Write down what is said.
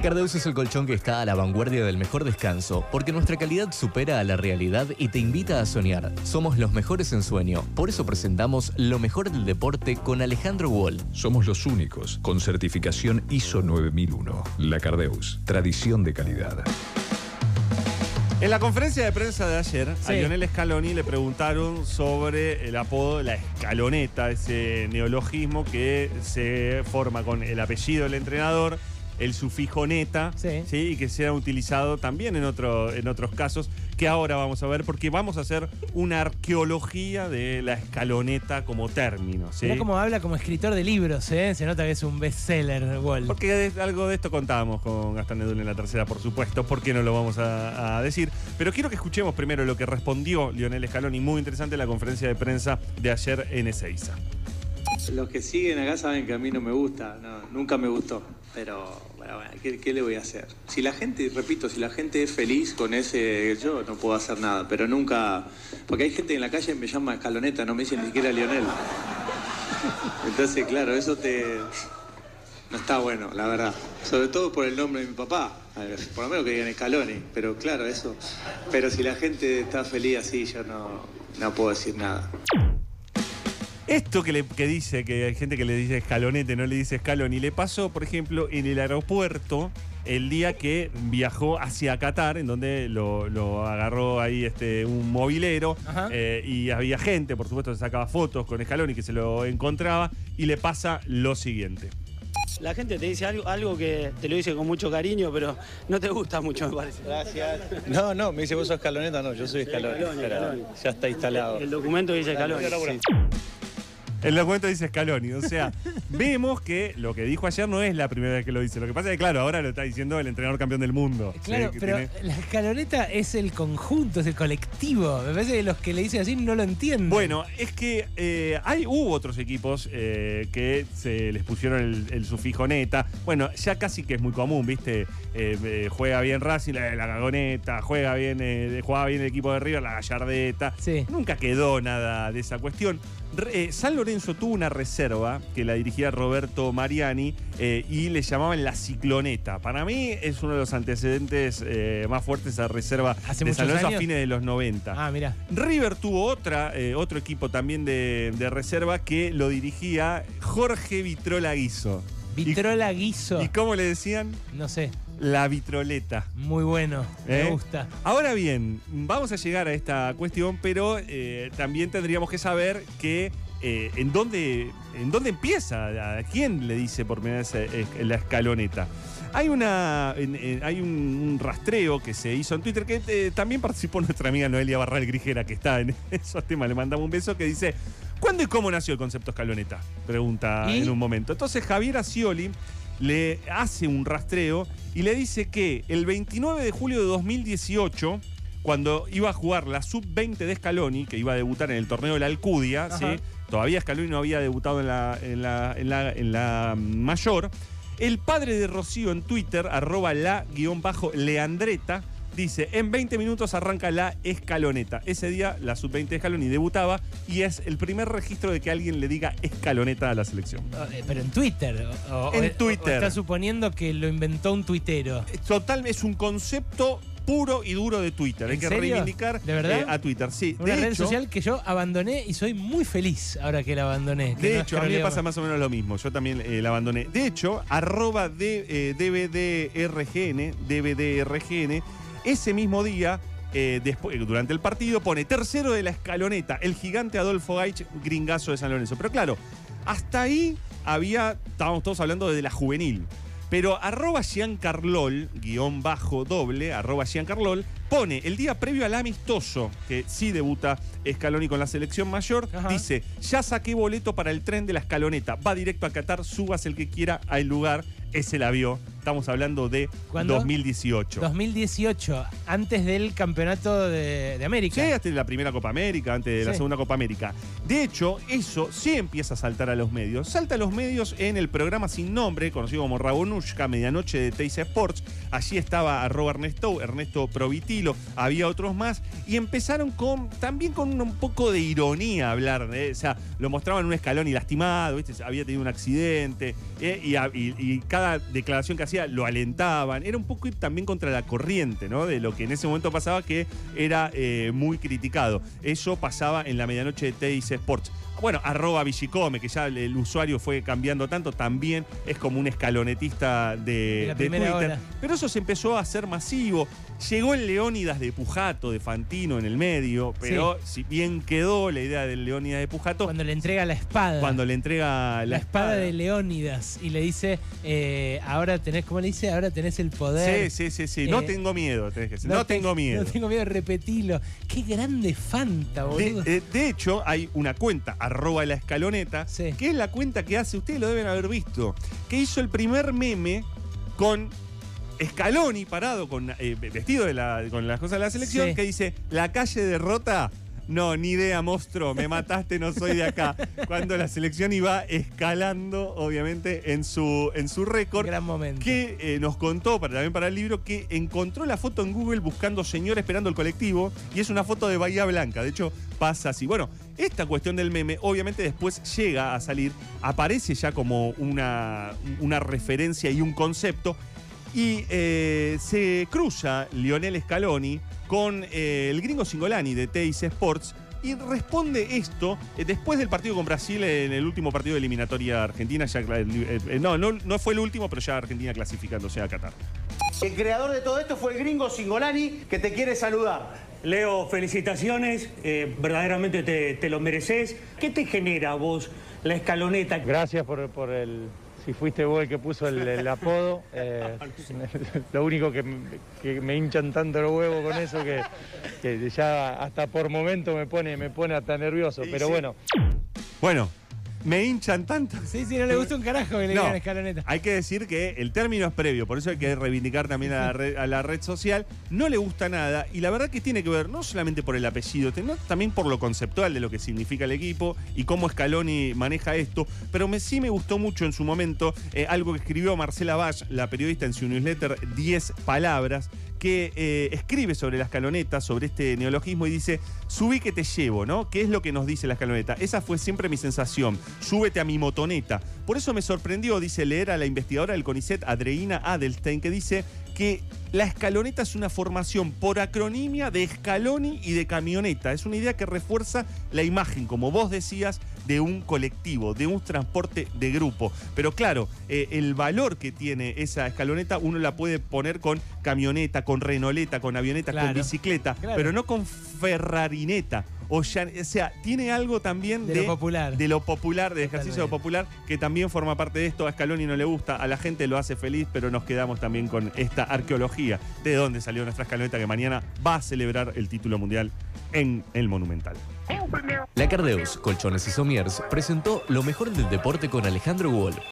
Cardeus es el colchón que está a la vanguardia del mejor descanso, porque nuestra calidad supera a la realidad y te invita a soñar. Somos los mejores en sueño, por eso presentamos lo mejor del deporte con Alejandro Wall. Somos los únicos con certificación ISO 9001. La Cardeus, tradición de calidad. En la conferencia de prensa de ayer, a. Lionel Scaloni le preguntaron sobre el apodo de la escaloneta, ese neologismo que se forma con el apellido del entrenador, el sufijo neta, Sí. y que sea utilizado también en, otro, en otros casos, que ahora vamos a ver, porque vamos a hacer una arqueología de la escaloneta como término. ¿sí? Mira cómo habla como escritor de libros, ¿eh? Se nota que es un bestseller, Wall. Porque de- algo de esto contábamos con Gastón Edul en la tercera, por supuesto. ¿Por qué no lo vamos a, a decir? Pero quiero que escuchemos primero lo que respondió Lionel Scaloni, muy interesante en la conferencia de prensa de ayer en Ezeiza. Los que siguen acá saben que a mí no me gusta, no, nunca me gustó. Pero, bueno, bueno, ¿qué, le voy a hacer? Si la gente, repito, si la gente es feliz con ese, yo no puedo hacer nada, pero nunca. Porque hay gente en la calle que me llama escaloneta, no me dicen ni siquiera Lionel. Entonces, claro, eso te. No está bueno, la verdad. Sobre todo por el nombre de mi papá. Por lo menos que digan Scaloni, pero claro, eso. Pero si la gente está feliz así, yo no, no puedo decir nada. Esto que, le, que dice, que hay gente que le dice escalonete, no le dice Scaloni, le pasó, por ejemplo, en el aeropuerto el día que viajó hacia Qatar, en donde lo, lo agarró ahí este, un movilero eh, y había gente, por supuesto, se sacaba fotos con Scaloni que se lo encontraba y le pasa lo siguiente. La gente te dice algo, algo que te lo dice con mucho cariño, pero no te gusta mucho, me parece. Gracias. No, no, me dice vos sos escaloneta, no, yo soy Scaloni. ya está instalado. El documento dice sí. El documento dice Scaloni. O sea, vemos que lo que dijo ayer no es la primera vez que lo dice. Lo que pasa es que, claro, ahora lo está diciendo el entrenador campeón del mundo. Claro, Sí, que pero tiene- la escaloneta es el conjunto, es el colectivo. Me parece que los que le dicen así no lo entienden. Bueno, es que eh, hay, hubo otros equipos eh, que se les pusieron el, el sufijo neta. Bueno, ya casi que es muy común, ¿viste? Eh, eh, juega bien Racing, la, la gagoneta, juega bien, eh, jugaba bien el equipo de River, la gallardeta. Sí. Nunca quedó nada de esa cuestión. Eh, San Lorenzo tuvo una reserva que la dirigía Roberto Mariani eh, y le llamaban la cicloneta. Para mí es uno de los antecedentes eh, más fuertes esa reserva ¿Hace de San Lorenzo a años? fines de los 90. Ah, mira. River tuvo otra, eh, otro equipo también de, de reserva que lo dirigía Jorge Vitrola Guizo. Vitrola Guiso. ¿Y, ¿Y cómo le decían? No sé. La vitroleta. Muy bueno. ¿Eh? Me gusta. Ahora bien, vamos a llegar a esta cuestión, pero eh, también tendríamos que saber que eh, en, dónde, en dónde empieza, a quién le dice por primera vez eh, la escaloneta. Hay, una, en- en- hay un, rastreo que se hizo en Twitter que eh, también participó nuestra amiga Noelia Barral Grijera, que está en esos temas. Le mandamos un beso que dice: ¿Cuándo y cómo nació el concepto escaloneta? Pregunta ¿Y? en un momento. Entonces Javier Ascioli le hace un rastreo y le dice que el 29 de julio de 2018, cuando iba a jugar la sub-20 de Scaloni, que iba a debutar en el torneo de la Alcudia, Ajá. ¿sí? todavía Scaloni no había debutado en la, en la- en la- en la mayor, el padre de Rocío en Twitter, arroba la guion bajo Leandreta, dice, en 20 minutos arranca la escaloneta. Ese día la sub-20 de Scaloni debutaba y es el primer registro de que alguien le diga escaloneta a la selección. Oh, eh, Pero en Twitter. o- En o- Twitter. o está suponiendo que lo inventó un tuitero. Total, es un concepto puro y duro de Twitter. Hay ¿En que serio? reivindicar ¿De verdad? eh, a Twitter. Sí, Una de red hecho, social que yo abandoné y soy muy feliz ahora que la abandoné. que De no hecho, a mí me pasa más o menos lo mismo. Yo también eh, la abandoné. De hecho, arroba de, eh, DVDRGN, DVDRGN, ese mismo día, eh, después, durante el partido, pone tercero de la escaloneta, el gigante Adolfo Gaich, gringazo de San Lorenzo. Pero claro, hasta ahí había, estábamos todos hablando de la juvenil. Pero arroba Giancarlol, guion bajo doble, arroba Giancarlol, pone el día previo al amistoso, que sí debuta Scaloni con la selección mayor, Ajá. dice, ya saqué boleto para el tren de la escaloneta, va directo a Qatar, subas el que quiera al lugar, ese la vio. Estamos hablando de ¿Cuándo? 2018. 2018, antes del campeonato de, de América. Sí, antes de la primera Copa América, antes de la Sí. segunda Copa América. De hecho, eso sí empieza a saltar a los medios. Salta a los medios en el programa sin nombre, conocido como Rabonushka, medianoche de Teis Sports. Allí estaba arroba Ernesto, Ernesto Provitilo, había otros más. Y empezaron con también con un, poco de ironía a hablar. de- o sea, lo mostraban un escalón y lastimado, ¿viste? había tenido un accidente, eh, y, y- y cada declaración que hacía lo alentaban. Era un poco también contra la corriente. De lo que en ese momento pasaba, que era eh, muy criticado. Eso pasaba en la medianoche de Teis Sports. Bueno, arroba Villicome, que ya el, el usuario fue cambiando tanto, también es como un escalonetista de, De Twitter. hora. Pero eso se empezó a hacer masivo. Llegó el Leónidas de Pujato, de Fantino en el medio, pero si bien quedó la idea del Leónidas de Pujato, Cuando le entrega la espada. cuando le entrega la, la espada de Leónidas y le dice, eh, ahora tenés, ¿cómo le dice? Ahora tenés el poder. Sí, sí, sí, sí. No Eh, tengo miedo, tenés que decir. No, te- tengo miedo. No tengo miedo, repetilo. Qué grande Fanta, boludo. eh, de hecho, hay una cuenta, arroba la escaloneta, Sí. que es la cuenta que hace, ustedes lo deben haber visto, que hizo el primer meme con Scaloni parado, con, eh, vestido de la- con las cosas de la selección, Sí. que dice, la calle derrota. No, ni idea, monstruo, me mataste, no soy de acá. Cuando la selección iba escalando, obviamente, en su, en su récord. Gran momento. que eh, nos contó para, también para el libro que encontró la foto en Google buscando señor esperando el colectivo y es una foto de Bahía Blanca. De hecho, pasa así. Bueno, esta cuestión del meme obviamente después llega a salir, aparece ya como una, una referencia y un concepto y eh, se cruza Lionel Scaloni con eh, el gringo Singolani de Teis Sports y responde esto eh, después del partido con Brasil en el último partido de eliminatoria Argentina. No, no, no fue el último, pero ya Argentina clasificándose a Qatar. El creador de todo esto fue el gringo Singolani, que te quiere saludar. Leo, felicitaciones, eh, verdaderamente te, te lo mereces. ¿Qué te genera vos la escaloneta? Gracias por, por el. Si fuiste vos el que puso el, el apodo. eh, lo único que, me- que me hinchan tanto los huevos con eso que, que ya hasta por momento me pone, me pone hasta nervioso. Pero sí. bueno, Bueno, me hinchan tanto. Sí, sí, no le gusta un carajo que le No. digan escaloneta. Hay que decir que el término es previo, por eso hay que reivindicar también a la, red, a la red social. No le gusta nada y la verdad que tiene que ver no solamente por el apellido, sino también por lo conceptual de lo que significa el equipo y cómo Scaloni maneja esto. Pero me, sí me gustó mucho en su momento eh, algo que escribió Marcela Bach, la periodista en su newsletter 10 palabras, que eh, escribe sobre la escaloneta, sobre este neologismo y dice, subí que te llevo, ¿no? ¿Qué es lo que nos dice la escaloneta? Esa fue siempre mi sensación, súbete a mi motoneta. Por eso me sorprendió, dice, leer a la investigadora del CONICET, Adreina Adelstein, que dice que la escaloneta es una formación por acronimia de escaloni y de camioneta. Es una idea que refuerza la imagen, como vos decías, de un colectivo, de un transporte de grupo. Pero claro, eh, el valor que tiene esa escaloneta uno la puede poner con camioneta, con renoleta, con avioneta, con bicicleta, claro. pero no con ferrarineta. O, ya- o sea, tiene algo también De de, lo popular. de lo popular, de ejercicio de lo popular, que también forma parte de esto. A Scaloni no le gusta, a la gente lo hace feliz, pero nos quedamos también con esta arqueología de dónde salió nuestra escaloneta que mañana va a celebrar el título mundial en el Monumental. La Cardeus, Colchones y Somiers presentó lo mejor del deporte con Alejandro Wall.